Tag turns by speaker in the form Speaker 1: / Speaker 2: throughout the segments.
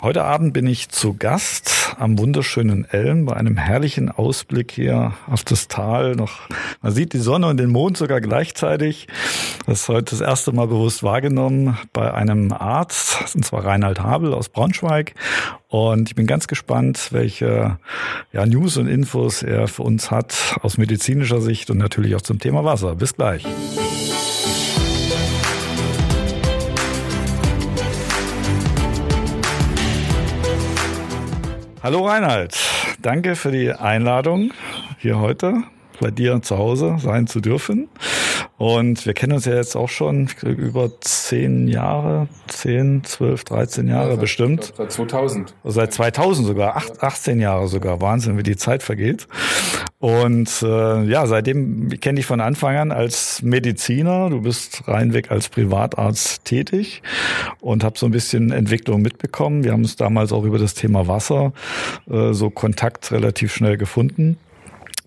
Speaker 1: Heute Abend bin ich zu Gast am wunderschönen Elm bei einem herrlichen Ausblick hier auf das Tal. Noch, man sieht die Sonne und den Mond sogar gleichzeitig. Das ist heute das erste Mal bewusst wahrgenommen bei einem Arzt, und zwar Reinhard Habel aus Braunschweig. Und ich bin ganz gespannt, welche ja, News und Infos er für uns hat aus medizinischer Sicht und natürlich auch zum Thema Wasser. Bis gleich. Hallo Reinhard, danke für die Einladung hier heute bei dir zu Hause sein zu dürfen. Und wir kennen uns ja jetzt auch schon über zehn Jahre, zehn, zwölf, dreizehn Jahre ja, seit, bestimmt.
Speaker 2: Seit 2000.
Speaker 1: Seit 2000 sogar, acht, 18 Jahre sogar. Wahnsinn, wie die Zeit vergeht. Und äh, ja, seitdem kenne ich von Anfang an als Mediziner. Du bist reinweg als Privatarzt tätig und habe so ein bisschen Entwicklung mitbekommen. Wir haben uns damals auch über das Thema Wasser äh, so Kontakt relativ schnell gefunden.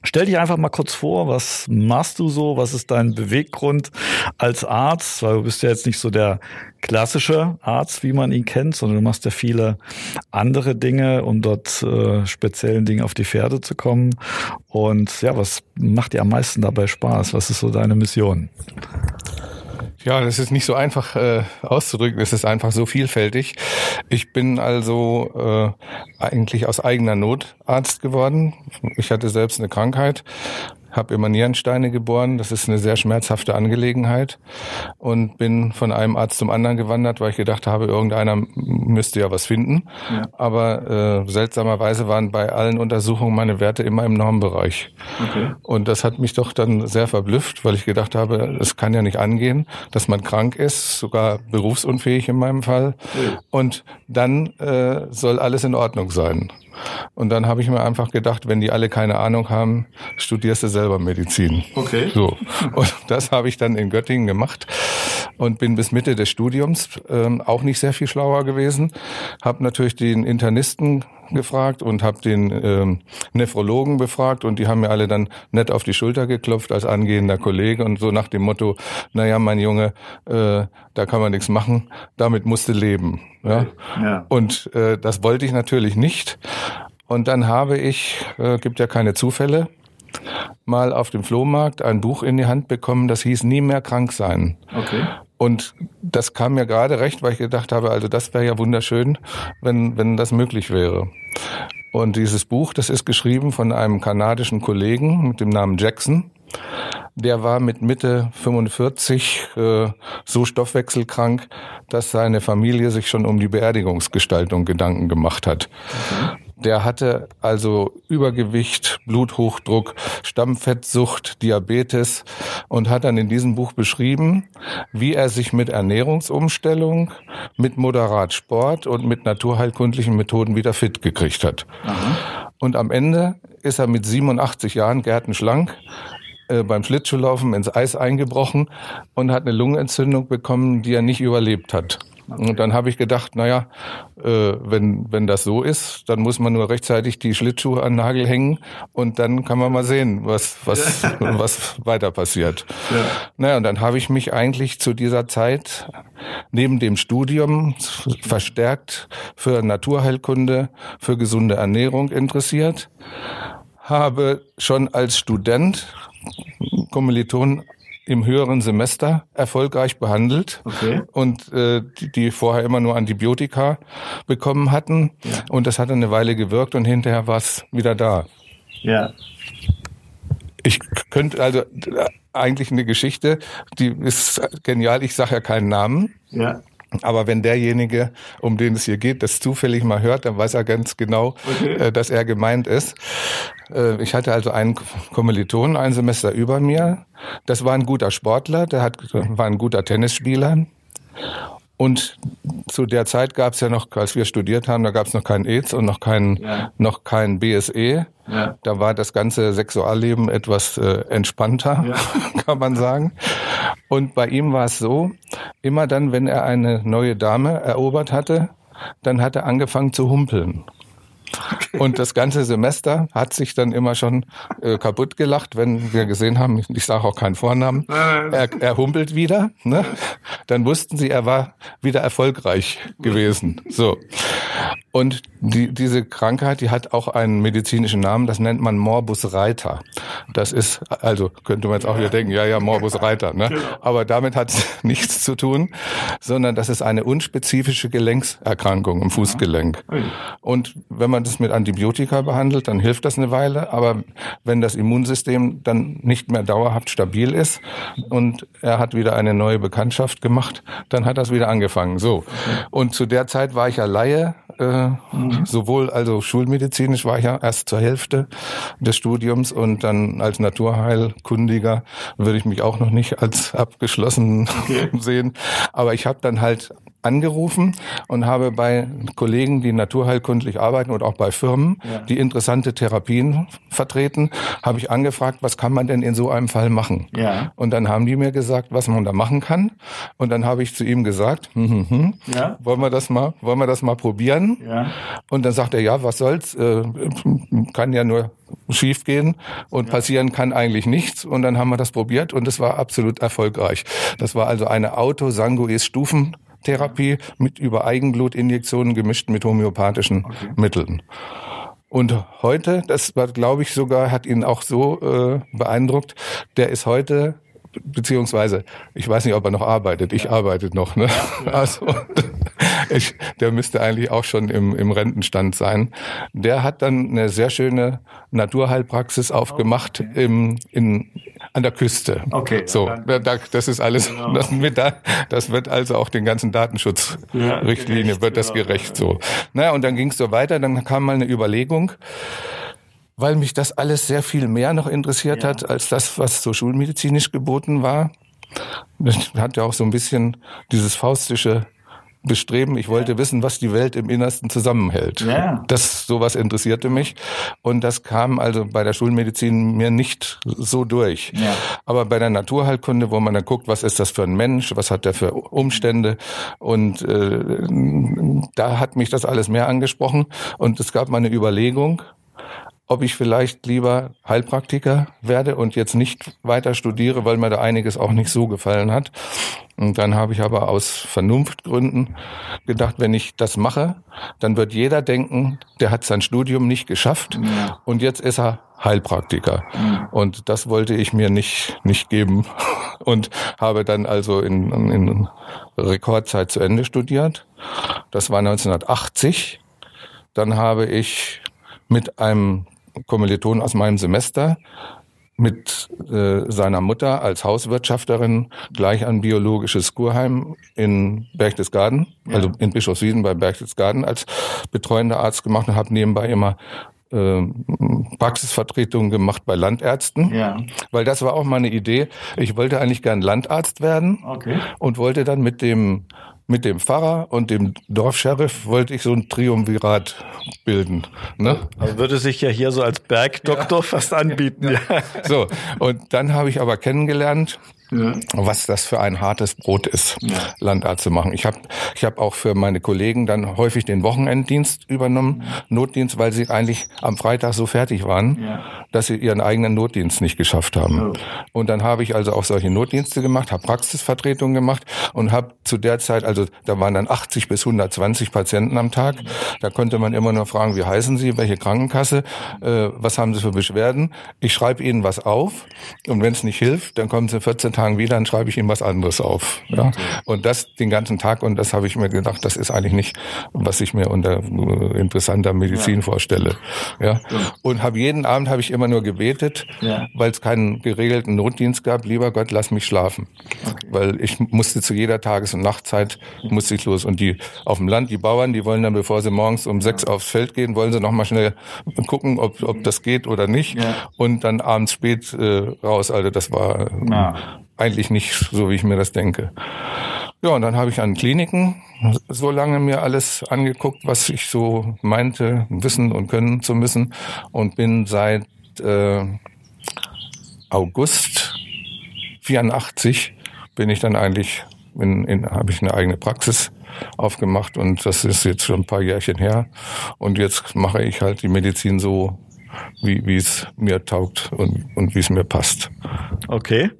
Speaker 1: Stell dich einfach mal kurz vor, was machst du so? Was ist dein Beweggrund als Arzt? Weil du bist ja jetzt nicht so der klassische Arzt, wie man ihn kennt, sondern du machst ja viele andere Dinge, um dort äh, speziellen Dingen auf die Pferde zu kommen. Und ja, was macht dir am meisten dabei Spaß? Was ist so deine Mission?
Speaker 2: Ja, das ist nicht so einfach äh, auszudrücken. Es ist einfach so vielfältig. Ich bin also äh, eigentlich aus eigener Not Arzt geworden. Ich hatte selbst eine Krankheit habe immer Nierensteine geboren. Das ist eine sehr schmerzhafte Angelegenheit und bin von einem Arzt zum anderen gewandert, weil ich gedacht habe, irgendeiner müsste ja was finden. Ja. Aber äh, seltsamerweise waren bei allen Untersuchungen meine Werte immer im Normbereich. Okay. Und das hat mich doch dann sehr verblüfft, weil ich gedacht habe, es kann ja nicht angehen, dass man krank ist, sogar berufsunfähig in meinem Fall. Ja. Und dann äh, soll alles in Ordnung sein. Und dann habe ich mir einfach gedacht, wenn die alle keine Ahnung haben, studierst du selber Medizin.
Speaker 1: Okay.
Speaker 2: So. Und das habe ich dann in Göttingen gemacht und bin bis Mitte des Studiums ähm, auch nicht sehr viel schlauer gewesen. Habe natürlich den Internisten gefragt und habe den ähm, Nephrologen befragt und die haben mir alle dann nett auf die Schulter geklopft als angehender Kollege und so nach dem Motto, naja, mein Junge, äh, da kann man nichts machen, damit musste leben. Ja? ja. Und äh, das wollte ich natürlich nicht. Und dann habe ich, äh, gibt ja keine Zufälle, mal auf dem Flohmarkt ein Buch in die Hand bekommen, das hieß Nie mehr krank sein.
Speaker 1: Okay.
Speaker 2: Und das kam mir gerade recht, weil ich gedacht habe, also das wäre ja wunderschön, wenn, wenn das möglich wäre. Und dieses Buch, das ist geschrieben von einem kanadischen Kollegen mit dem Namen Jackson. Der war mit Mitte 45 äh, so stoffwechselkrank, dass seine Familie sich schon um die Beerdigungsgestaltung Gedanken gemacht hat. Mhm. Der hatte also Übergewicht, Bluthochdruck, Stammfettsucht, Diabetes und hat dann in diesem Buch beschrieben, wie er sich mit Ernährungsumstellung, mit moderat Sport und mit naturheilkundlichen Methoden wieder fit gekriegt hat. Aha. Und am Ende ist er mit 87 Jahren gärtenschlank äh, beim Schlittschuhlaufen ins Eis eingebrochen und hat eine Lungenentzündung bekommen, die er nicht überlebt hat. Und dann habe ich gedacht, naja, äh, wenn, wenn das so ist, dann muss man nur rechtzeitig die Schlittschuhe an den Nagel hängen und dann kann man mal sehen, was, was, was weiter passiert. Ja. Naja, und dann habe ich mich eigentlich zu dieser Zeit neben dem Studium verstärkt für Naturheilkunde, für gesunde Ernährung interessiert, habe schon als Student Kommilitonen im höheren Semester erfolgreich behandelt okay. und äh, die, die vorher immer nur Antibiotika bekommen hatten. Ja. Und das hat eine Weile gewirkt und hinterher war es wieder da.
Speaker 1: Ja.
Speaker 2: Ich könnte also äh, eigentlich eine Geschichte, die ist genial. Ich sage ja keinen Namen.
Speaker 1: Ja.
Speaker 2: Aber wenn derjenige, um den es hier geht, das zufällig mal hört, dann weiß er ganz genau, okay. äh, dass er gemeint ist. Äh, ich hatte also einen Kommiliton ein Semester über mir. Das war ein guter Sportler, der hat, war ein guter Tennisspieler. Und zu der Zeit gab es ja noch, als wir studiert haben, da gab es noch kein AIDS und noch kein, ja. noch kein BSE. Ja. Da war das ganze Sexualleben etwas äh, entspannter, ja. kann man sagen. Und bei ihm war es so, immer dann, wenn er eine neue Dame erobert hatte, dann hat er angefangen zu humpeln. Und das ganze Semester hat sich dann immer schon äh, kaputt gelacht, wenn wir gesehen haben, ich, sage auch keinen Vornamen, er, er humpelt wieder. Ne? Dann wussten sie, er war wieder erfolgreich gewesen. So. Und die, diese Krankheit, die hat auch einen medizinischen Namen, das nennt man Morbus Reiter. Das ist, also könnte man jetzt auch wieder denken, ja, ja, Morbus Reiter, ne? Genau. Aber damit hat es nichts zu tun, sondern das ist eine unspezifische Gelenkserkrankung im Fußgelenk. Und wenn man das mit Antibiotika behandelt, dann hilft das eine Weile, aber wenn das Immunsystem dann nicht mehr dauerhaft stabil ist und er hat wieder eine neue Bekanntschaft gemacht, dann hat das wieder angefangen. So. Und zu der Zeit war ich ja Laie, äh, mhm. sowohl also schulmedizinisch war ich ja erst zur Hälfte des Studiums und dann als Naturheilkundiger würde ich mich auch noch nicht als abgeschlossen okay. sehen. Aber ich habe dann halt angerufen und habe bei Kollegen, die naturheilkundlich arbeiten und auch bei Firmen, ja. die interessante Therapien vertreten, habe ich angefragt, was kann man denn in so einem Fall machen? Ja. Und dann haben die mir gesagt, was man da machen kann. Und dann habe ich zu ihm gesagt, hm, hm, hm, ja. wollen wir das mal, wollen wir das mal probieren? Ja. Und dann sagt er, ja, was soll's, äh, kann ja nur schief gehen und ja. passieren kann eigentlich nichts. Und dann haben wir das probiert und es war absolut erfolgreich. Das war also eine Autosanguis-Stufen Therapie mit über Eigenblutinjektionen gemischt mit homöopathischen okay. Mitteln. Und heute, das war, glaube ich, sogar, hat ihn auch so äh, beeindruckt, der ist heute beziehungsweise ich weiß nicht, ob er noch arbeitet. Ich ja. arbeite noch. Ne? Ja. Also ich, der müsste eigentlich auch schon im, im Rentenstand sein. Der hat dann eine sehr schöne Naturheilpraxis aufgemacht okay. im, in, an der Küste. Okay. So, da, da, das ist alles. Genau. Das, mit da, das wird also auch den ganzen Datenschutzrichtlinien ja, wird das genau. gerecht so. Naja, und dann ging es so weiter. Dann kam mal eine Überlegung weil mich das alles sehr viel mehr noch interessiert ja. hat als das, was so schulmedizinisch geboten war. Das hat ja auch so ein bisschen dieses faustische Bestreben. Ich wollte ja. wissen, was die Welt im Innersten zusammenhält. Ja. Das sowas interessierte mich und das kam also bei der Schulmedizin mir nicht so durch. Ja. Aber bei der Naturheilkunde, wo man dann guckt, was ist das für ein Mensch, was hat der für Umstände und äh, da hat mich das alles mehr angesprochen und es gab mal eine Überlegung, ob ich vielleicht lieber Heilpraktiker werde und jetzt nicht weiter studiere, weil mir da einiges auch nicht so gefallen hat. Und dann habe ich aber aus Vernunftgründen gedacht, wenn ich das mache, dann wird jeder denken, der hat sein Studium nicht geschafft ja. und jetzt ist er Heilpraktiker. Mhm. Und das wollte ich mir nicht, nicht geben und habe dann also in, in Rekordzeit zu Ende studiert. Das war 1980. Dann habe ich mit einem Kommiliton aus meinem Semester mit äh, seiner Mutter als Hauswirtschafterin gleich ein biologisches Kurheim in Berchtesgaden, ja. also in Bischofswiesen bei Berchtesgaden als betreuender Arzt gemacht und habe nebenbei immer äh, Praxisvertretungen gemacht bei Landärzten, ja. weil das war auch meine Idee. Ich wollte eigentlich gern Landarzt werden okay. und wollte dann mit dem mit dem Pfarrer und dem Dorfscheriff wollte ich so ein Triumvirat bilden. Ne?
Speaker 1: Also würde sich ja hier so als Bergdoktor ja. fast anbieten. Ja.
Speaker 2: So, und dann habe ich aber kennengelernt, ja. was das für ein hartes Brot ist, ja. Landarzt zu machen. Ich habe ich hab auch für meine Kollegen dann häufig den Wochenenddienst übernommen. Notdienst, weil sie eigentlich am Freitag so fertig waren, ja. dass sie ihren eigenen Notdienst nicht geschafft haben. Oh. Und dann habe ich also auch solche Notdienste gemacht, habe Praxisvertretungen gemacht und habe zu der Zeit, also da waren dann 80 bis 120 Patienten am Tag. Da konnte man immer nur fragen, wie heißen Sie, welche Krankenkasse, äh, was haben Sie für Beschwerden? Ich schreibe Ihnen was auf und wenn es nicht hilft, dann kommen Sie 14 Tage Tagen wieder, dann schreibe ich ihm was anderes auf. Ja? Okay. Und das den ganzen Tag und das habe ich mir gedacht, das ist eigentlich nicht, was ich mir unter äh, interessanter Medizin ja. vorstelle. Ja? Und habe jeden Abend habe ich immer nur gebetet, ja. weil es keinen geregelten Notdienst gab. Lieber Gott, lass mich schlafen, okay. weil ich musste zu jeder Tages- und Nachtzeit musste ich los. Und die auf dem Land, die Bauern, die wollen dann, bevor sie morgens um sechs aufs Feld gehen, wollen sie noch mal schnell gucken, ob, ob das geht oder nicht. Und dann abends spät äh, raus. Also das war eigentlich nicht so, wie ich mir das denke. Ja, und dann habe ich an Kliniken so lange mir alles angeguckt, was ich so meinte, wissen und können zu müssen und bin seit äh, August 84 bin ich dann eigentlich in, in habe ich eine eigene Praxis aufgemacht und das ist jetzt schon ein paar Jährchen her und jetzt mache ich halt die Medizin so wie wie es mir taugt und, und wie es mir passt.
Speaker 1: Okay.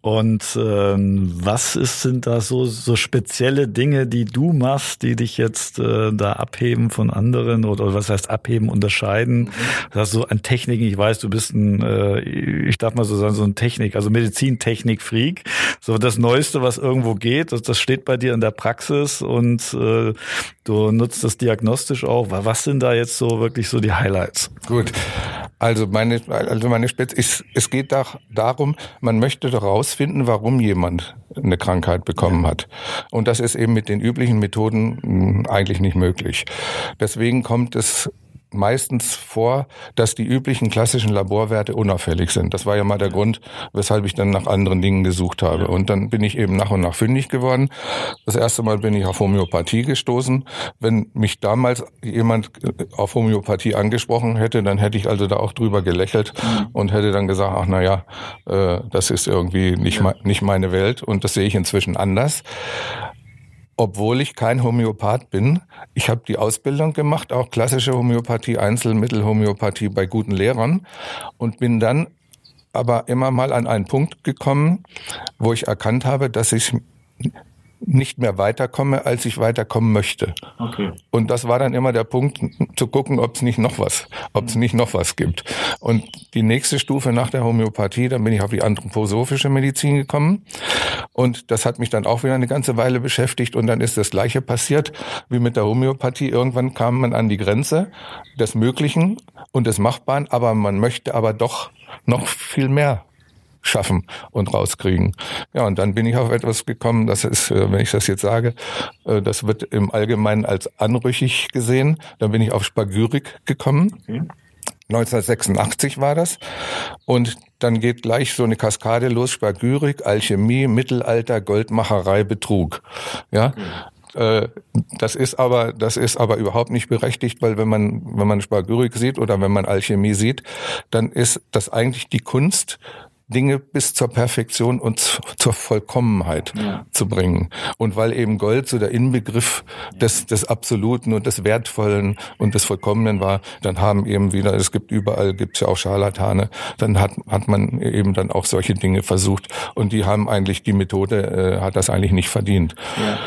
Speaker 1: Und ähm, was ist, sind da so, so spezielle Dinge, die du machst, die dich jetzt äh, da abheben von anderen oder, oder was heißt abheben, unterscheiden? Mhm. Das so an Techniken, ich weiß, du bist ein, äh, ich darf mal so sagen, so ein Technik, also Medizintechnik-Freak. So das Neueste, was irgendwo geht, das, das steht bei dir in der Praxis und äh, du nutzt das diagnostisch auch. Was sind da jetzt so wirklich so die Highlights?
Speaker 2: Gut. Also meine, also meine Spitze, es, es geht da, darum, man möchte doch rausfinden, warum jemand eine Krankheit bekommen hat. Und das ist eben mit den üblichen Methoden hm, eigentlich nicht möglich. Deswegen kommt es meistens vor, dass die üblichen klassischen Laborwerte unauffällig sind. Das war ja mal der Grund, weshalb ich dann nach anderen Dingen gesucht habe. Und dann bin ich eben nach und nach fündig geworden. Das erste Mal bin ich auf Homöopathie gestoßen. Wenn mich damals jemand auf Homöopathie angesprochen hätte, dann hätte ich also da auch drüber gelächelt mhm. und hätte dann gesagt, ach na ja, äh, das ist irgendwie nicht, ja. nicht meine Welt und das sehe ich inzwischen anders obwohl ich kein Homöopath bin. Ich habe die Ausbildung gemacht, auch klassische Homöopathie, Einzelmittelhomöopathie bei guten Lehrern und bin dann aber immer mal an einen Punkt gekommen, wo ich erkannt habe, dass ich nicht mehr weiterkomme, als ich weiterkommen möchte. Okay. Und das war dann immer der Punkt, zu gucken, ob es nicht noch was, ob es nicht noch was gibt. Und die nächste Stufe nach der Homöopathie, dann bin ich auf die anthroposophische Medizin gekommen. Und das hat mich dann auch wieder eine ganze Weile beschäftigt. Und dann ist das Gleiche passiert wie mit der Homöopathie. Irgendwann kam man an die Grenze des Möglichen und des Machbaren, aber man möchte aber doch noch viel mehr schaffen und rauskriegen. Ja, und dann bin ich auf etwas gekommen, das ist, äh, wenn ich das jetzt sage, äh, das wird im Allgemeinen als anrüchig gesehen. Dann bin ich auf Spagyrik gekommen. Okay. 1986 war das. Und dann geht gleich so eine Kaskade los. Spagyrik, Alchemie, Mittelalter, Goldmacherei, Betrug. Ja. Okay. Äh, das ist aber, das ist aber überhaupt nicht berechtigt, weil wenn man, wenn man Spagyrik sieht oder wenn man Alchemie sieht, dann ist das eigentlich die Kunst, Dinge bis zur Perfektion und zur Vollkommenheit ja. zu bringen. Und weil eben Gold so der Inbegriff des, des Absoluten und des Wertvollen und des Vollkommenen war, dann haben eben wieder, es gibt überall, gibt es ja auch Scharlatane, dann hat, hat man eben dann auch solche Dinge versucht. Und die haben eigentlich, die Methode äh, hat das eigentlich nicht verdient. Ja.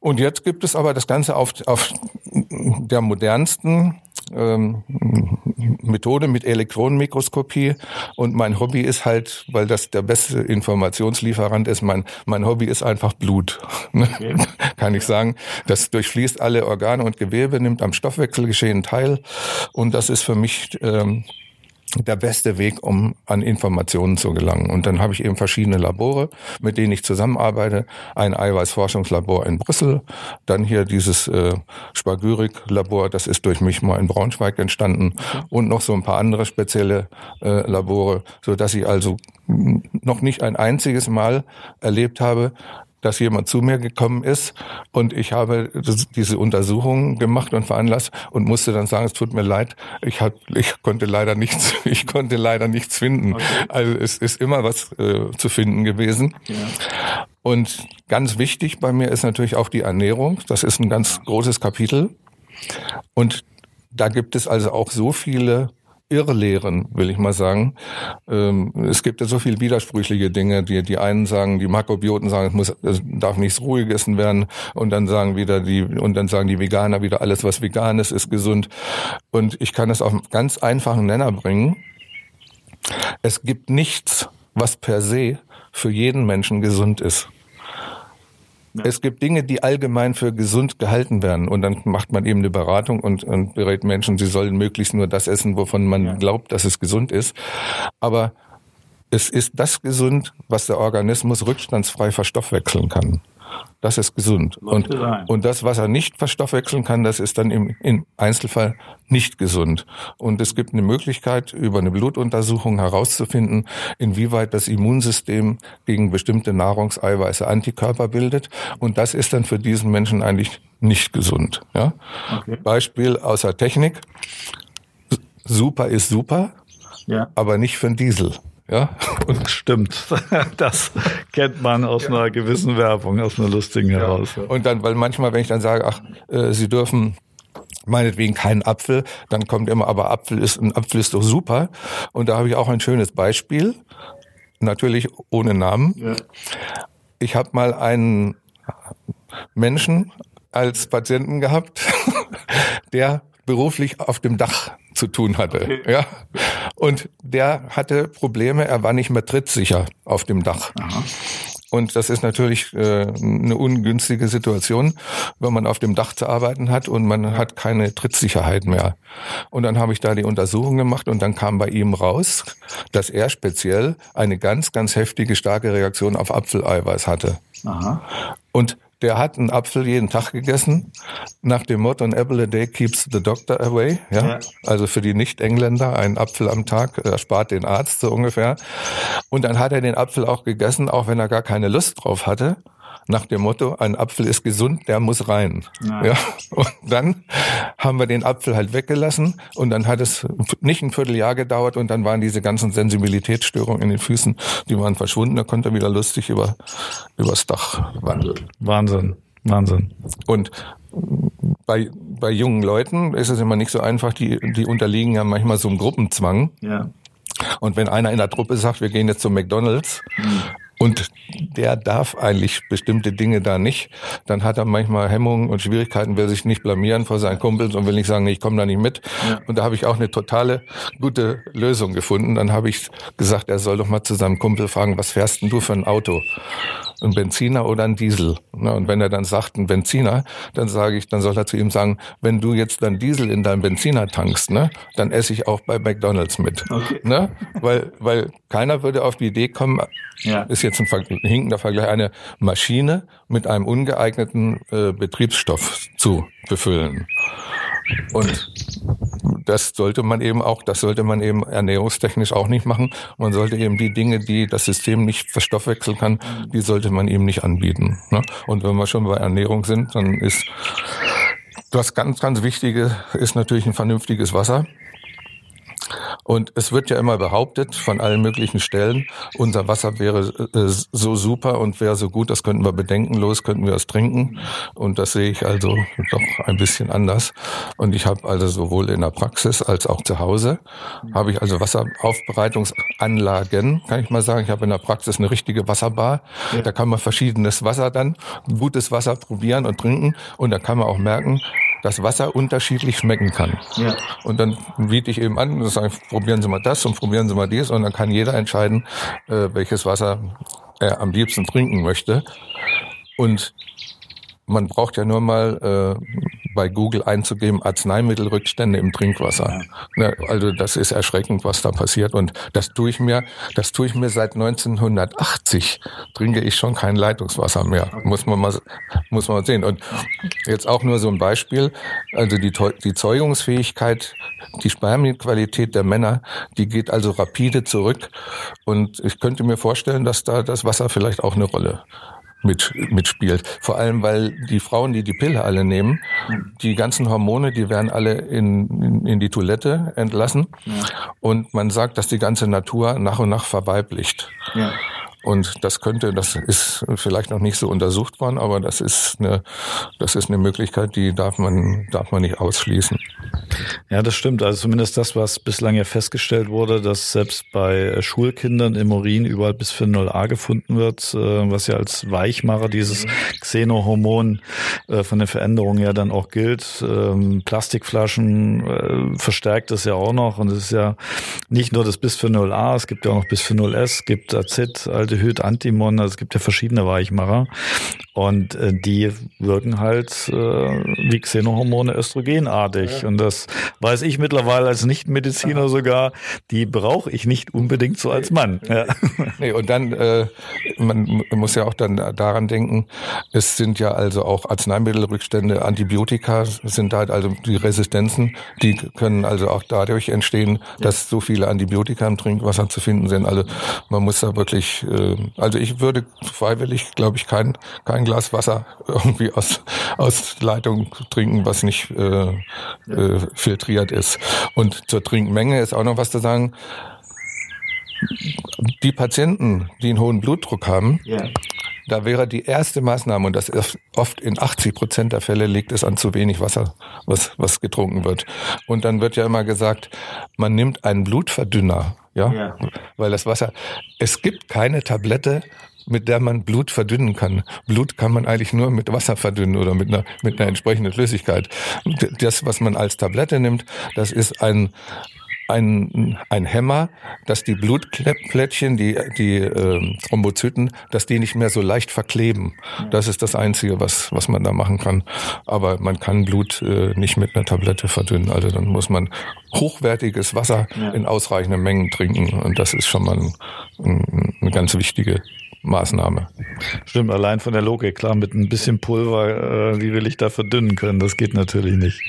Speaker 2: Und jetzt gibt es aber das Ganze auf, auf der modernsten ähm, Methode mit Elektronenmikroskopie. Und mein Hobby ist halt, weil das der beste Informationslieferant ist, mein, mein Hobby ist einfach Blut. Okay. Kann ich sagen. Das durchfließt alle Organe und Gewebe, nimmt am Stoffwechselgeschehen teil. Und das ist für mich ähm, der beste Weg, um an Informationen zu gelangen. Und dann habe ich eben verschiedene Labore, mit denen ich zusammenarbeite. Ein Eiweißforschungslabor in Brüssel, dann hier dieses äh, Spagyrik-Labor, das ist durch mich mal in Braunschweig entstanden und noch so ein paar andere spezielle äh, Labore, so dass ich also noch nicht ein einziges Mal erlebt habe, dass jemand zu mir gekommen ist und ich habe diese Untersuchung gemacht und veranlasst und musste dann sagen, es tut mir leid, ich hab, ich konnte leider nichts, ich konnte leider nichts finden. Okay. Also es ist immer was äh, zu finden gewesen. Ja. Und ganz wichtig bei mir ist natürlich auch die Ernährung. Das ist ein ganz großes Kapitel. Und da gibt es also auch so viele Irrlehren, will ich mal sagen. Ähm, es gibt ja so viel widersprüchliche Dinge. Die, die einen sagen, die Makrobioten sagen, es muss, es darf nichts roh gegessen werden. Und dann sagen wieder die, und dann sagen die Veganer wieder, alles was vegan ist, ist gesund. Und ich kann es auf einen ganz einfachen Nenner bringen. Es gibt nichts, was per se für jeden Menschen gesund ist. Ja. Es gibt Dinge, die allgemein für gesund gehalten werden und dann macht man eben eine Beratung und, und berät Menschen, sie sollen möglichst nur das essen, wovon man ja. glaubt, dass es gesund ist. Aber es ist das gesund, was der Organismus rückstandsfrei verstoffwechseln kann. Das ist gesund. Und, und das, was er nicht verstoffwechseln kann, das ist dann im, im Einzelfall nicht gesund. Und es gibt eine Möglichkeit, über eine Blutuntersuchung herauszufinden, inwieweit das Immunsystem gegen bestimmte Nahrungseiweiße Antikörper bildet. Und das ist dann für diesen Menschen eigentlich nicht gesund. Ja? Okay. Beispiel aus der Technik. Super ist super, ja. aber nicht für einen Diesel.
Speaker 1: Ja, und stimmt. Das kennt man aus ja. einer gewissen Werbung, aus einer lustigen ja. heraus.
Speaker 2: Und dann, weil manchmal, wenn ich dann sage, ach, äh, Sie dürfen meinetwegen keinen Apfel, dann kommt immer, aber Apfel ist, ein Apfel ist doch super. Und da habe ich auch ein schönes Beispiel, natürlich ohne Namen. Ja. Ich habe mal einen Menschen als Patienten gehabt, der beruflich auf dem Dach zu tun hatte. Okay. Ja. Und der hatte Probleme, er war nicht mehr trittsicher auf dem Dach. Aha. Und das ist natürlich äh, eine ungünstige Situation, wenn man auf dem Dach zu arbeiten hat und man hat keine Trittsicherheit mehr. Und dann habe ich da die Untersuchung gemacht und dann kam bei ihm raus, dass er speziell eine ganz, ganz heftige, starke Reaktion auf Apfeleiweiß hatte. Aha. Und der hat einen Apfel jeden Tag gegessen, nach dem Motto, an apple a day keeps the doctor away. Ja? ja. Also für die Nicht-Engländer, ein Apfel am Tag erspart den Arzt so ungefähr. Und dann hat er den Apfel auch gegessen, auch wenn er gar keine Lust drauf hatte nach dem Motto, ein Apfel ist gesund, der muss rein. Ja. ja. Und dann haben wir den Apfel halt weggelassen und dann hat es nicht ein Vierteljahr gedauert und dann waren diese ganzen Sensibilitätsstörungen in den Füßen, die waren verschwunden, da konnte er wieder lustig über, übers Dach wandeln.
Speaker 1: Wahnsinn. Wahnsinn.
Speaker 2: Und bei, bei jungen Leuten ist es immer nicht so einfach, die, die unterliegen ja manchmal so einem Gruppenzwang. Ja. Und wenn einer in der Truppe sagt, wir gehen jetzt zum McDonalds, mhm. Und der darf eigentlich bestimmte Dinge da nicht. Dann hat er manchmal Hemmungen und Schwierigkeiten, will sich nicht blamieren vor seinen Kumpels und will nicht sagen, ich komme da nicht mit. Ja. Und da habe ich auch eine totale gute Lösung gefunden. Dann habe ich gesagt, er soll doch mal zu seinem Kumpel fragen, was fährst denn du für ein Auto? Ein Benziner oder ein Diesel? Und wenn er dann sagt, ein Benziner, dann sage ich, dann soll er zu ihm sagen, wenn du jetzt dann Diesel in deinem Benziner tankst, ne, dann esse ich auch bei McDonalds mit. Okay. Ne? Weil, weil keiner würde auf die Idee kommen, ja. ist jetzt ein hinkender Vergleich, eine Maschine mit einem ungeeigneten äh, Betriebsstoff zu befüllen. Und das sollte man eben auch, das sollte man eben ernährungstechnisch auch nicht machen. Man sollte eben die Dinge, die das System nicht verstoffwechseln kann, die sollte man eben nicht anbieten. Ne? Und wenn wir schon bei Ernährung sind, dann ist das ganz, ganz Wichtige ist natürlich ein vernünftiges Wasser. Und es wird ja immer behauptet von allen möglichen Stellen, unser Wasser wäre äh, so super und wäre so gut, das könnten wir bedenkenlos, könnten wir es trinken. Und das sehe ich also doch ein bisschen anders. Und ich habe also sowohl in der Praxis als auch zu Hause, habe ich also Wasseraufbereitungsanlagen, kann ich mal sagen. Ich habe in der Praxis eine richtige Wasserbar. Ja. Da kann man verschiedenes Wasser dann, gutes Wasser probieren und trinken. Und da kann man auch merken, dass Wasser unterschiedlich schmecken kann. Ja. Und dann biete ich eben an sage, probieren Sie mal das und probieren Sie mal dies und dann kann jeder entscheiden, äh, welches Wasser er am liebsten trinken möchte. Und man braucht ja nur mal äh, bei Google einzugeben, Arzneimittelrückstände im Trinkwasser. Ja. Also das ist erschreckend, was da passiert. Und das tue ich mir, das tue ich mir seit 1980. Trinke ich schon kein Leitungswasser mehr. Muss man mal, muss man mal sehen. Und jetzt auch nur so ein Beispiel. Also die, die Zeugungsfähigkeit, die Spermienqualität der Männer, die geht also rapide zurück. Und ich könnte mir vorstellen, dass da das Wasser vielleicht auch eine Rolle mit, mitspielt. Vor allem, weil die Frauen, die die Pille alle nehmen, die ganzen Hormone, die werden alle in, in, in die Toilette entlassen. Ja. Und man sagt, dass die ganze Natur nach und nach verweiblicht. Ja. Und das könnte, das ist vielleicht noch nicht so untersucht worden, aber das ist eine, das ist eine Möglichkeit, die darf man, darf man nicht ausschließen.
Speaker 1: Ja, das stimmt. Also zumindest das, was bislang ja festgestellt wurde, dass selbst bei Schulkindern im Urin überall bis für 0A gefunden wird, äh, was ja als Weichmacher dieses Xenohormon äh, von den Veränderungen ja dann auch gilt. Ähm, Plastikflaschen äh, verstärkt das ja auch noch und es ist ja nicht nur das bis für 0A, es gibt ja auch noch bis für 0S, es gibt Acid, Aldehyd, Antimon, also es gibt ja verschiedene Weichmacher und die wirken halt wie Xenohormone östrogenartig ja. und das weiß ich mittlerweile als Nichtmediziner sogar, die brauche ich nicht unbedingt so als Mann. Ja.
Speaker 2: Nee, und dann, äh, man muss ja auch dann daran denken, es sind ja also auch Arzneimittelrückstände, Antibiotika sind halt also die Resistenzen, die können also auch dadurch entstehen, dass so viele Antibiotika im Trinkwasser zu finden sind. Also man muss da wirklich, äh, also ich würde freiwillig, glaube ich, kein, kein Glas Wasser irgendwie aus, aus Leitung trinken, was nicht äh, äh, filtriert ist. Und zur Trinkmenge ist auch noch was zu sagen. Die Patienten, die einen hohen Blutdruck haben, ja. da wäre die erste Maßnahme, und das ist oft in 80 Prozent der Fälle liegt es an zu wenig Wasser, was, was getrunken wird. Und dann wird ja immer gesagt, man nimmt einen Blutverdünner, ja, ja. weil das Wasser, es gibt keine Tablette, mit der man Blut verdünnen kann. Blut kann man eigentlich nur mit Wasser verdünnen oder mit einer, mit einer entsprechenden Flüssigkeit. Das, was man als Tablette nimmt, das ist ein, ein, ein Hämmer, dass die Blutplättchen, die, die äh, Thrombozyten, dass die nicht mehr so leicht verkleben. Das ist das Einzige, was, was man da machen kann. Aber man kann Blut äh, nicht mit einer Tablette verdünnen. Also dann muss man hochwertiges Wasser ja. in ausreichenden Mengen trinken. Und das ist schon mal ein, ein, eine ganz wichtige Maßnahme.
Speaker 1: Stimmt, allein von der Logik, klar, mit ein bisschen Pulver, äh, wie will ich da verdünnen können? Das geht natürlich nicht.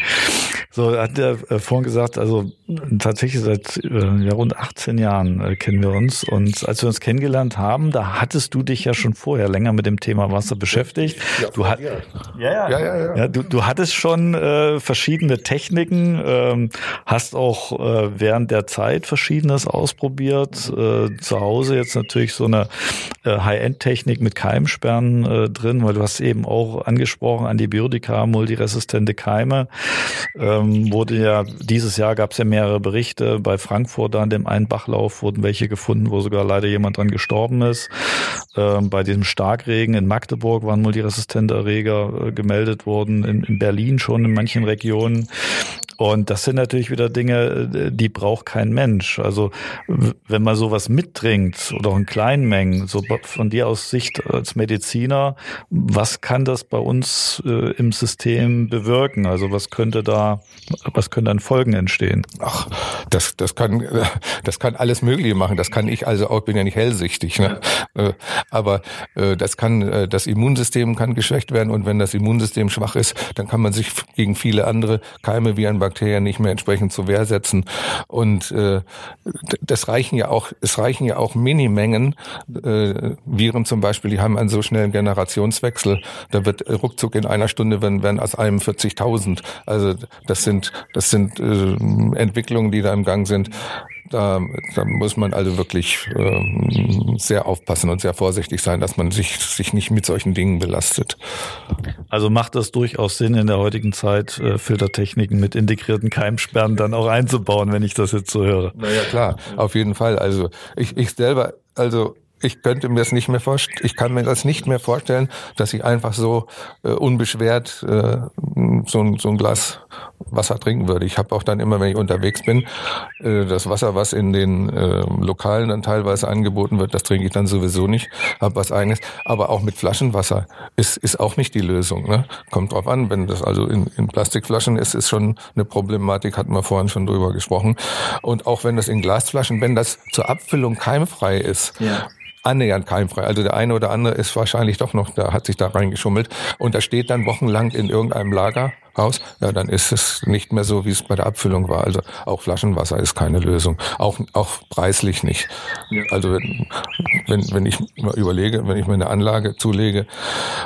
Speaker 1: So, hat er äh, vorhin gesagt, also tatsächlich seit äh, ja, rund 18 Jahren äh, kennen wir uns. Und als wir uns kennengelernt haben, da hattest du dich ja schon vorher länger mit dem Thema Wasser beschäftigt. Ja, du, hat, ja, ja, ja, ja, ja. du, du hattest schon äh, verschiedene Techniken, ähm, hast auch äh, während der Zeit Verschiedenes ausprobiert. Äh, zu Hause jetzt natürlich so eine äh, High-End-Technik mit Keimsperren äh, drin, weil du hast eben auch angesprochen, Antibiotika, multiresistente Keime. Ähm, wurde ja, dieses Jahr gab es ja mehrere Berichte. Bei Frankfurt an dem einen Bachlauf wurden welche gefunden, wo sogar leider jemand dran gestorben ist. Ähm, bei diesem Starkregen in Magdeburg waren multiresistente Erreger äh, gemeldet worden, in, in Berlin schon in manchen Regionen. Und das sind natürlich wieder Dinge, äh, die braucht kein Mensch. Also wenn man sowas mittrinkt oder in kleinen Mengen, so von dir aus Sicht als Mediziner, was kann das bei uns äh, im System bewirken? Also was könnte da, was können dann Folgen entstehen?
Speaker 2: Ach, das, das kann, das kann alles Mögliche machen. Das kann ich also auch, bin ja nicht hellsichtig. Ne? Äh, aber das kann, das Immunsystem kann geschwächt werden und wenn das Immunsystem schwach ist, dann kann man sich gegen viele andere Keime wie ein Bakterien nicht mehr entsprechend zur Wehr setzen. Und äh, das reichen ja auch, es reichen ja auch Minimengen. Äh, Viren zum Beispiel, die haben einen so schnellen Generationswechsel. Da wird ruckzuck in einer Stunde werden, werden aus einem 40.000. Also das sind das sind äh, Entwicklungen, die da im Gang sind. Da, da muss man also wirklich äh, sehr aufpassen und sehr vorsichtig sein, dass man sich, sich nicht mit solchen Dingen belastet.
Speaker 1: Also macht das durchaus Sinn, in der heutigen Zeit äh, Filtertechniken mit integrierten Keimsperren dann auch einzubauen, wenn ich das jetzt so höre.
Speaker 2: Naja, klar, auf jeden Fall. Also ich, ich selber, also ich könnte mir das nicht mehr vorstellen, ich kann mir das nicht mehr vorstellen, dass ich einfach so äh, unbeschwert äh, so, ein, so ein Glas Wasser trinken würde. Ich habe auch dann immer, wenn ich unterwegs bin, äh, das Wasser, was in den äh, Lokalen dann teilweise angeboten wird, das trinke ich dann sowieso nicht, habe was eigenes. Aber auch mit Flaschenwasser ist, ist auch nicht die Lösung. Ne? Kommt drauf an, wenn das also in, in Plastikflaschen ist, ist schon eine Problematik, hatten wir vorhin schon drüber gesprochen. Und auch wenn das in Glasflaschen, wenn das zur Abfüllung keimfrei ist, ja annähernd keimfrei. Also der eine oder andere ist wahrscheinlich doch noch, da hat sich da reingeschummelt und da steht dann wochenlang in irgendeinem Lagerhaus, ja, dann ist es nicht mehr so, wie es bei der Abfüllung war. Also auch Flaschenwasser ist keine Lösung, auch auch preislich nicht. Also wenn, wenn, wenn ich mal überlege, wenn ich mir eine Anlage zulege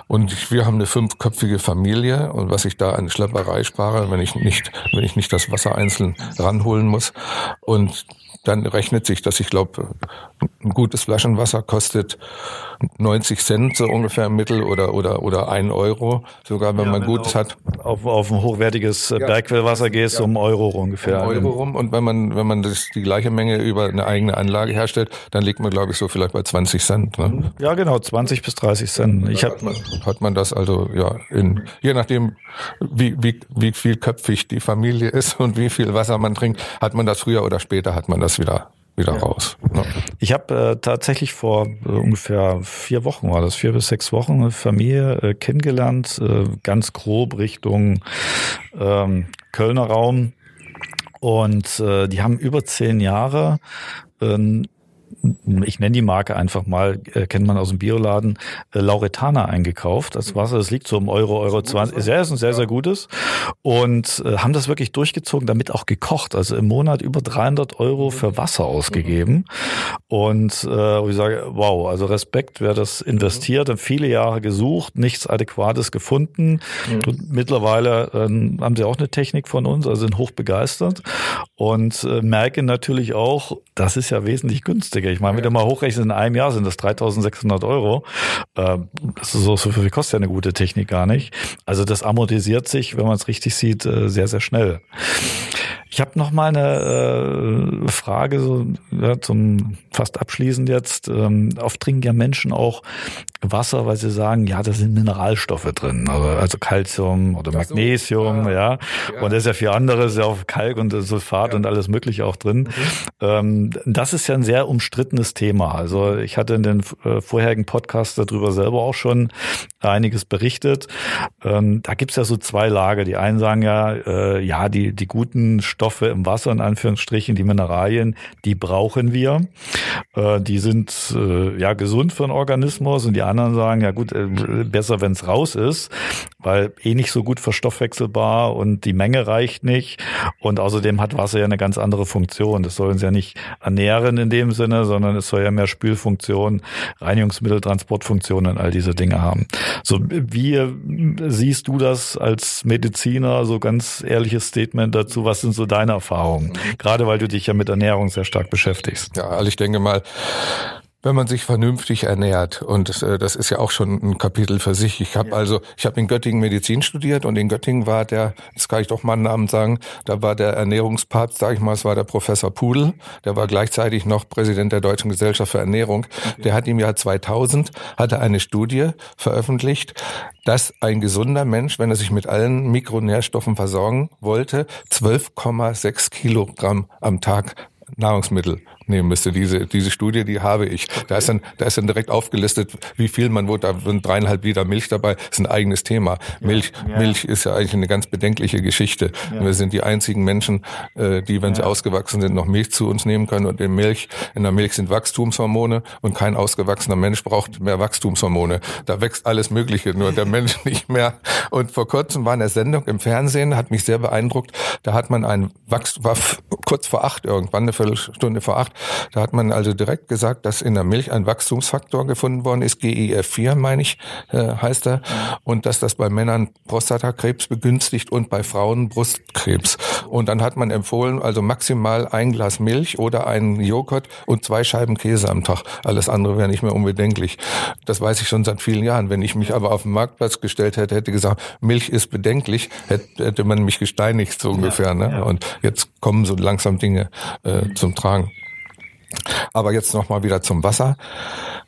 Speaker 2: und wir haben eine fünfköpfige Familie und was ich da an Schlepperei spare, wenn ich nicht, wenn ich nicht das Wasser einzeln ranholen muss und dann rechnet sich das, ich glaube, ein gutes Flaschenwasser kostet 90 Cent so ungefähr im Mittel oder oder oder ein Euro, sogar wenn ja, man wenn gutes hat.
Speaker 1: Auf, auf ein hochwertiges ja. Bergquellwasser gehst, ja. um Euro ungefähr.
Speaker 2: Um Euro rum und wenn man wenn man das die gleiche Menge über eine eigene Anlage herstellt, dann liegt man glaube ich so vielleicht bei 20 Cent. Ne?
Speaker 1: Ja genau, 20 bis 30 Cent.
Speaker 2: Ich hat, man, hat man das also ja in je nachdem wie wie wie viel köpfig die Familie ist und wie viel Wasser man trinkt, hat man das früher oder später hat man das wieder wieder ja. raus.
Speaker 1: Ne? Ich habe äh, tatsächlich vor äh, ungefähr vier Wochen war das, vier bis sechs Wochen, eine Familie äh, kennengelernt, äh, ganz grob Richtung ähm, Kölner Raum. Und äh, die haben über zehn Jahre ähm, ich nenne die Marke einfach mal, äh, kennt man aus dem Bioladen, äh, Lauretana eingekauft. Das Wasser, das liegt so um Euro, Euro 20. Sehr, ist ein sehr, sehr gutes. Und äh, haben das wirklich durchgezogen, damit auch gekocht. Also im Monat über 300 Euro für Wasser ausgegeben. Und äh, wo ich sage, wow, also Respekt, wer das investiert, haben viele Jahre gesucht, nichts Adäquates gefunden. Und mittlerweile äh, haben sie auch eine Technik von uns, also sind hoch begeistert und äh, merken natürlich auch, das ist ja wesentlich günstiger Beträge. Ich meine, wenn du mal hochrechnest, in einem Jahr sind das 3600 Euro. Äh, das ist so, so viel kostet ja eine gute Technik gar nicht. Also das amortisiert sich, wenn man es richtig sieht, äh, sehr, sehr schnell. Ich habe noch mal eine äh, Frage so, ja, zum fast abschließend jetzt. Ähm, oft trinken ja Menschen auch Wasser, weil sie sagen, ja, da sind Mineralstoffe drin, also, also Calcium oder Magnesium, so. ja. ja. Und da ist ja viel anderes, ja auch Kalk und Sulfat ja. und alles Mögliche auch drin. Mhm. Ähm, das ist ja ein sehr umstrittenes Thema. Also ich hatte in den äh, vorherigen Podcasts darüber selber auch schon einiges berichtet. Ähm, da gibt's ja so zwei Lager. Die einen sagen ja, äh, ja, die, die guten Stoffe im Wasser, in Anführungsstrichen, die Mineralien, die brauchen wir. Äh, die sind ja gesund für den Organismus und die anderen sagen, ja gut, besser, wenn es raus ist, weil eh nicht so gut verstoffwechselbar und die Menge reicht nicht. Und außerdem hat Wasser ja eine ganz andere Funktion. Das soll uns ja nicht ernähren in dem Sinne, sondern es soll ja mehr Spülfunktion, Reinigungsmittel, Transportfunktion und all diese Dinge haben. So, wie siehst du das als Mediziner? So ganz ehrliches Statement dazu. Was sind so deine Erfahrungen? Gerade weil du dich ja mit Ernährung sehr stark beschäftigst.
Speaker 2: Ja, also ich denke mal, wenn man sich vernünftig ernährt. Und äh, das ist ja auch schon ein Kapitel für sich. Ich habe ja. also, ich habe in Göttingen Medizin studiert und in Göttingen war der, jetzt kann ich doch mal einen Namen sagen, da war der Ernährungspapst, sage ich mal, es war der Professor Pudel, der war gleichzeitig noch Präsident der Deutschen Gesellschaft für Ernährung. Okay. Der hat im Jahr 2000 hatte eine Studie veröffentlicht, dass ein gesunder Mensch, wenn er sich mit allen Mikronährstoffen versorgen wollte, 12,6 Kilogramm am Tag Nahrungsmittel nehmen müsste. Diese, diese Studie, die habe ich. Da ist dann, da ist dann direkt aufgelistet, wie viel man wohl, da sind dreieinhalb Liter Milch dabei, das ist ein eigenes Thema. Milch, ja. Milch ist ja eigentlich eine ganz bedenkliche Geschichte. Ja. Wir sind die einzigen Menschen, äh, die, wenn ja. sie ausgewachsen sind, noch Milch zu uns nehmen können. Und in Milch, in der Milch sind Wachstumshormone und kein ausgewachsener Mensch braucht mehr Wachstumshormone. Da wächst alles Mögliche, nur der Mensch nicht mehr. Und vor kurzem war eine Sendung im Fernsehen, hat mich sehr beeindruckt. Da hat man ein Wachstum, war kurz vor acht irgendwann, eine Viertelstunde vor acht, da hat man also direkt gesagt, dass in der Milch ein Wachstumsfaktor gefunden worden ist, GIF4 meine ich, äh, heißt er, und dass das bei Männern Prostatakrebs begünstigt und bei Frauen Brustkrebs. Und dann hat man empfohlen, also maximal ein Glas Milch oder einen Joghurt und zwei Scheiben Käse am Tag. Alles andere wäre nicht mehr unbedenklich. Das weiß ich schon seit vielen Jahren. Wenn ich mich aber auf den Marktplatz gestellt hätte, hätte gesagt, Milch ist bedenklich, hätte man mich gesteinigt so ungefähr. Ne? Und jetzt kommen so langsam Dinge äh, zum Tragen. Aber jetzt nochmal wieder zum Wasser.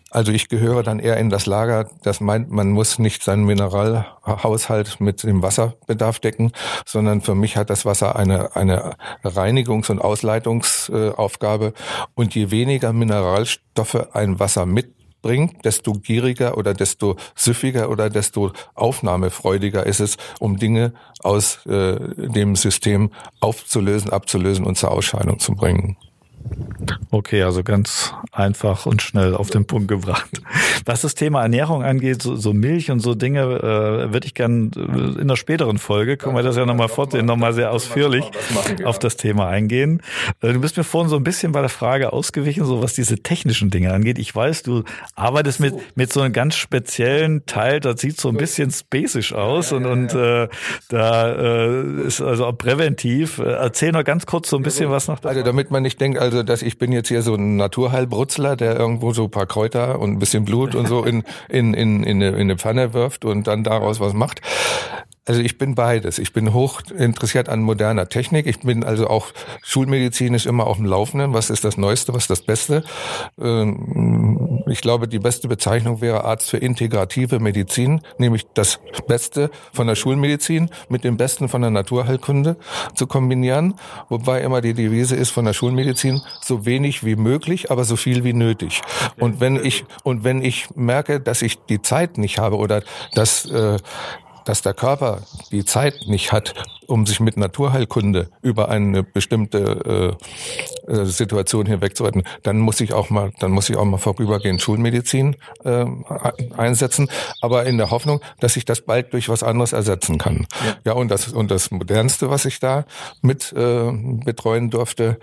Speaker 2: Also ich gehöre dann eher in das Lager, das meint, man muss nicht seinen Mineralhaushalt mit dem Wasserbedarf decken, sondern für mich hat das Wasser eine, eine Reinigungs- und Ausleitungsaufgabe. Und je weniger Mineralstoffe ein Wasser mitbringt, desto gieriger oder desto süffiger oder desto aufnahmefreudiger ist es, um Dinge aus äh, dem System aufzulösen, abzulösen und zur Ausscheidung zu bringen.
Speaker 1: Okay, also ganz einfach und schnell auf den Punkt gebracht. Was das Thema Ernährung angeht, so, so Milch und so Dinge, äh, würde ich gern äh, in einer späteren Folge, können wir das ja nochmal fortsehen, nochmal sehr ausführlich auf das Thema eingehen. Äh, du bist mir vorhin so ein bisschen bei der Frage ausgewichen, so was diese technischen Dinge angeht. Ich weiß, du arbeitest mit, mit so einem ganz speziellen Teil, das sieht so ein bisschen spacisch aus und, und äh, da äh, ist also auch präventiv. Erzähl noch ganz kurz so ein bisschen was noch.
Speaker 2: Also damit man nicht denkt, also dass ich bin jetzt hier so ein Naturheilbrutzler, der irgendwo so ein paar Kräuter und ein bisschen Blut und so in, in, in, in, eine, in eine Pfanne wirft und dann daraus was macht. Also ich bin beides. Ich bin hoch interessiert an moderner Technik. Ich bin also auch schulmedizinisch immer auf dem Laufenden. Was ist das Neueste? Was ist das Beste? Ähm, ich glaube, die beste Bezeichnung wäre Arzt für integrative Medizin, nämlich das Beste von der Schulmedizin mit dem Besten von der Naturheilkunde zu kombinieren. Wobei immer die Devise ist von der Schulmedizin so wenig wie möglich, aber so viel wie nötig. Und wenn ich und wenn ich merke, dass ich die Zeit nicht habe oder dass äh, dass der Körper die Zeit nicht hat, um sich mit Naturheilkunde über eine bestimmte äh, äh, Situation hinwegzuretten, dann muss ich auch mal, dann muss ich auch mal vorübergehend Schulmedizin äh, einsetzen, aber in der Hoffnung, dass ich das bald durch was anderes ersetzen kann. Ja, ja und das und das modernste, was ich da mit äh, betreuen durfte,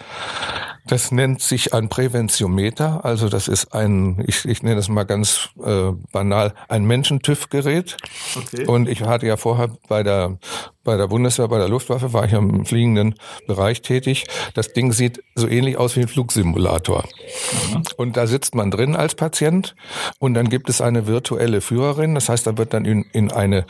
Speaker 2: das nennt sich ein Präventiometer. Also das ist ein, ich, ich nenne das mal ganz äh, banal, ein Menschentüff-Gerät. Okay. Und ich hatte ja vorher bei der bei der Bundeswehr, bei der Luftwaffe war ich im fliegenden Bereich tätig. Das Ding sieht so ähnlich aus wie ein Flugsimulator. Und da sitzt man drin als Patient und dann gibt es eine virtuelle Führerin. Das heißt, da wird dann in, in eine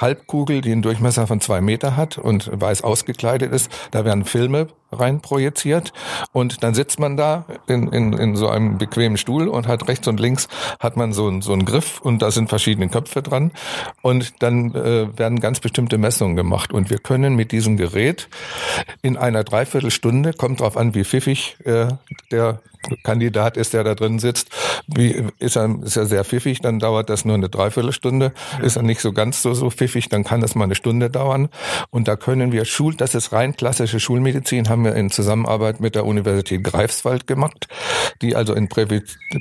Speaker 2: Halbkugel, die einen Durchmesser von zwei Meter hat und weiß ausgekleidet ist, da werden Filme rein projiziert und dann sitzt man da in, in, in so einem bequemen Stuhl und hat rechts und links hat man so, so einen Griff und da sind verschiedene Köpfe dran und dann äh, werden ganz bestimmte Messungen gemacht und wir können mit diesem Gerät in einer Dreiviertelstunde, kommt drauf an, wie pfiffig äh, der Kandidat ist, der da drin sitzt. Wie, ist, er, ist er sehr pfiffig, dann dauert das nur eine Dreiviertelstunde. Ist er nicht so ganz so, so pfiffig, dann kann es mal eine Stunde dauern. Und da können wir Schul, das ist rein klassische Schulmedizin, haben wir in Zusammenarbeit mit der Universität Greifswald gemacht, die also in Prä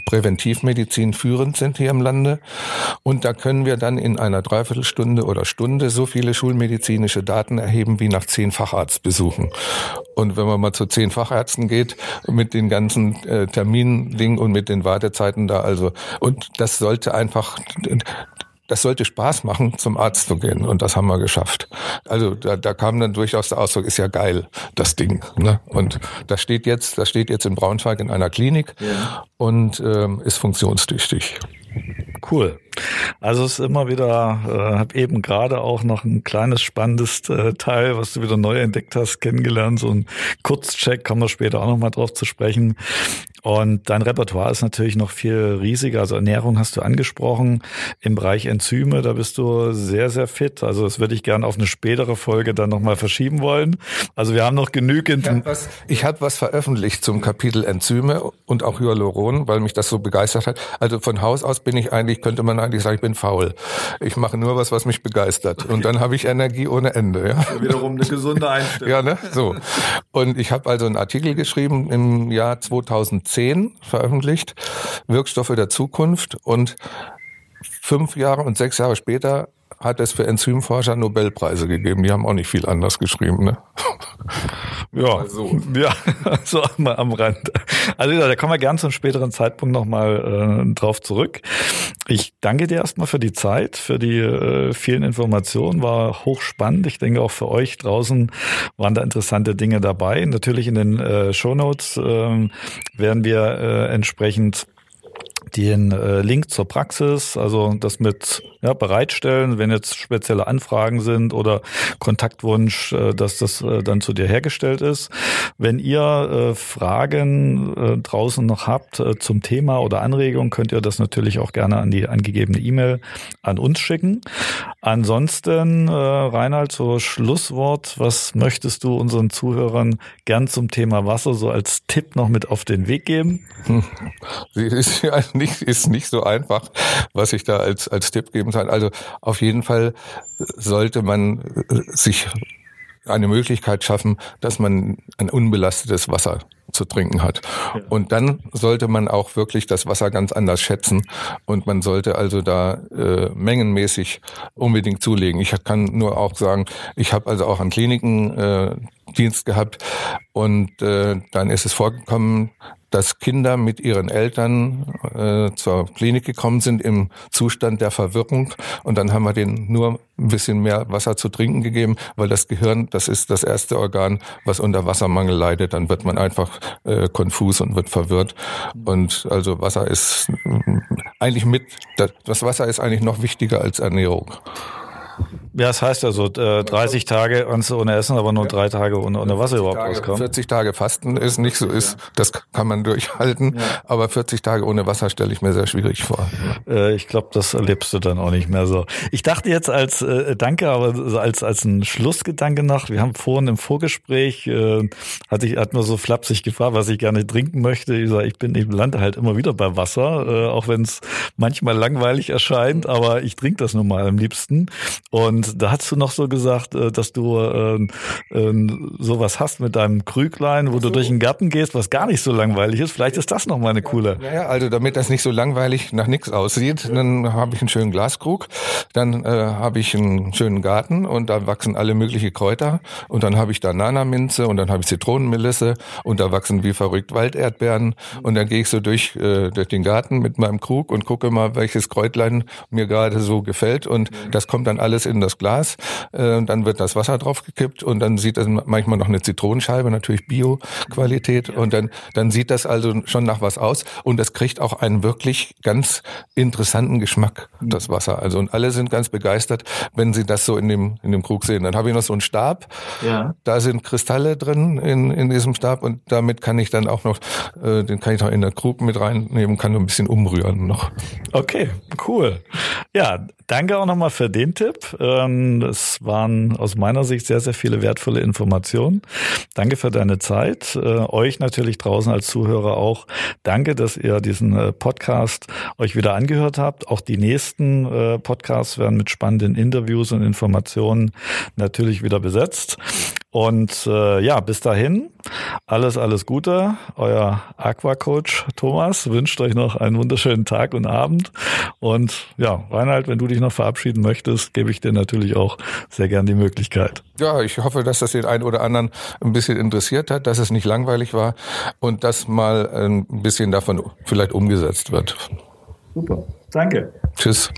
Speaker 2: Präventivmedizin führend sind hier im Lande. Und da können wir dann in einer Dreiviertelstunde oder Stunde so viele schulmedizinische Daten erheben wie nach zehn Facharztbesuchen. Und wenn man mal zu zehn Fachärzten geht mit den ganzen äh, Terminding und mit den Wartezeiten da, also und das sollte einfach das sollte Spaß machen, zum Arzt zu gehen. Und das haben wir geschafft. Also da, da kam dann durchaus der Ausdruck, ist ja geil, das Ding. Ne? Und das steht jetzt, das steht jetzt in Braunschweig in einer Klinik ja. und ähm, ist funktionstüchtig.
Speaker 1: Cool. Also es ist immer wieder, äh, habe eben gerade auch noch ein kleines spannendes äh, Teil, was du wieder neu entdeckt hast, kennengelernt. So ein Kurzcheck, kommen wir später auch noch mal drauf zu sprechen. Und dein Repertoire ist natürlich noch viel riesiger. Also Ernährung hast du angesprochen. Im Bereich Enzyme, da bist du sehr, sehr fit. Also das würde ich gerne auf eine spätere Folge dann nochmal verschieben wollen. Also wir haben noch genügend.
Speaker 2: Ich habe was, hab was veröffentlicht zum Kapitel Enzyme und auch Hyaluron, weil mich das so begeistert hat. Also von Haus aus bin ich eigentlich, könnte man eigentlich sagen, ich bin faul. Ich mache nur was, was mich begeistert. Und dann habe ich Energie ohne Ende. Ja?
Speaker 1: Wiederum eine gesunde Einstellung.
Speaker 2: ja, ne? So. Und ich habe also einen Artikel geschrieben im Jahr 2010 2010 veröffentlicht, Wirkstoffe der Zukunft. Und fünf Jahre und sechs Jahre später hat es für Enzymforscher Nobelpreise gegeben. Die haben auch nicht viel anders geschrieben, ne?
Speaker 1: Ja, also. ja, so am, am Rand. Also da kommen wir gern zum späteren Zeitpunkt nochmal äh, drauf zurück. Ich danke dir erstmal für die Zeit, für die äh, vielen Informationen. War hochspannend. Ich denke auch für euch draußen waren da interessante Dinge dabei. Natürlich in den äh, Shownotes äh, werden wir äh, entsprechend den äh, Link zur Praxis, also das mit ja, bereitstellen, wenn jetzt spezielle Anfragen sind oder Kontaktwunsch, äh, dass das äh, dann zu dir hergestellt ist. Wenn ihr äh, Fragen äh, draußen noch habt äh, zum Thema oder Anregungen, könnt ihr das natürlich auch gerne an die angegebene E-Mail an uns schicken. Ansonsten, äh, Reinhard, so Schlusswort, was möchtest du unseren Zuhörern gern zum Thema Wasser so als Tipp noch mit auf den Weg geben? Hm.
Speaker 2: Nicht, ist nicht so einfach, was ich da als, als Tipp geben kann. Also auf jeden Fall sollte man äh, sich eine Möglichkeit schaffen, dass man ein unbelastetes Wasser zu trinken hat. Ja. Und dann sollte man auch wirklich das Wasser ganz anders schätzen und man sollte also da äh, mengenmäßig unbedingt zulegen. Ich kann nur auch sagen, ich habe also auch an Kliniken äh, Dienst gehabt und äh, dann ist es vorgekommen, dass Kinder mit ihren Eltern äh, zur Klinik gekommen sind im Zustand der Verwirrung. Und dann haben wir denen nur ein bisschen mehr Wasser zu trinken gegeben, weil das Gehirn, das ist das erste Organ, was unter Wassermangel leidet, dann wird man einfach äh, konfus und wird verwirrt. Und also Wasser ist äh, eigentlich mit, das Wasser ist eigentlich noch wichtiger als Ernährung.
Speaker 1: Ja, das heißt also äh, 30 Tage ohne Essen, aber nur drei Tage ohne, ohne Wasser überhaupt
Speaker 2: Tage, auskommen. 40 Tage Fasten ist nicht so ist, das kann man durchhalten, ja. aber 40 Tage ohne Wasser stelle ich mir sehr schwierig vor.
Speaker 1: Äh, ich glaube, das erlebst du dann auch nicht mehr so. Ich dachte jetzt als äh, Danke, aber als als ein Schlussgedanke noch. Wir haben vorhin im Vorgespräch äh, hatte ich hat mir so flapsig gefragt, was ich gerne trinken möchte. Ich sage, ich bin im Land halt immer wieder bei Wasser, äh, auch wenn es manchmal langweilig erscheint, aber ich trinke das nun mal am liebsten und und da hast du noch so gesagt, äh, dass du äh, äh, sowas hast mit deinem Krüglein, wo so. du durch den Garten gehst, was gar nicht so langweilig ist. Vielleicht ist das noch mal eine coole.
Speaker 2: Ja, also damit das nicht so langweilig nach nichts aussieht, dann habe ich einen schönen Glaskrug, dann äh, habe ich einen schönen Garten und da wachsen alle mögliche Kräuter und dann habe ich da Nanaminze und dann habe ich Zitronenmelisse und da wachsen wie verrückt Walderdbeeren und dann gehe ich so durch, äh, durch den Garten mit meinem Krug und gucke mal, welches Kräutlein mir gerade so gefällt und das kommt dann alles in das aus Glas, äh, dann wird das Wasser draufgekippt und dann sieht das manchmal noch eine Zitronenscheibe, natürlich Bio-Qualität und dann, dann sieht das also schon nach was aus und das kriegt auch einen wirklich ganz interessanten Geschmack, das Wasser. Also und alle sind ganz begeistert, wenn sie das so in dem, in dem Krug sehen. Dann habe ich noch so einen Stab, ja. da sind Kristalle drin in, in diesem Stab und damit kann ich dann auch noch, äh, den kann ich noch in der Krug mit reinnehmen, kann nur ein bisschen umrühren noch.
Speaker 1: Okay, cool. Ja, danke auch nochmal für den Tipp. Ähm, es waren aus meiner Sicht sehr, sehr viele wertvolle Informationen. Danke für deine Zeit. Äh, euch natürlich draußen als Zuhörer auch. Danke, dass ihr diesen äh, Podcast euch wieder angehört habt. Auch die nächsten äh, Podcasts werden mit spannenden Interviews und Informationen natürlich wieder besetzt. Und äh, ja, bis dahin, alles, alles Gute. Euer Aquacoach Thomas wünscht euch noch einen wunderschönen Tag und Abend. Und ja, Reinhard, wenn du dich noch verabschieden möchtest, gebe ich dir natürlich auch sehr gern die Möglichkeit.
Speaker 2: Ja, ich hoffe, dass das den einen oder anderen ein bisschen interessiert hat, dass es nicht langweilig war und dass mal ein bisschen davon vielleicht umgesetzt wird.
Speaker 1: Super. Danke.
Speaker 2: Tschüss.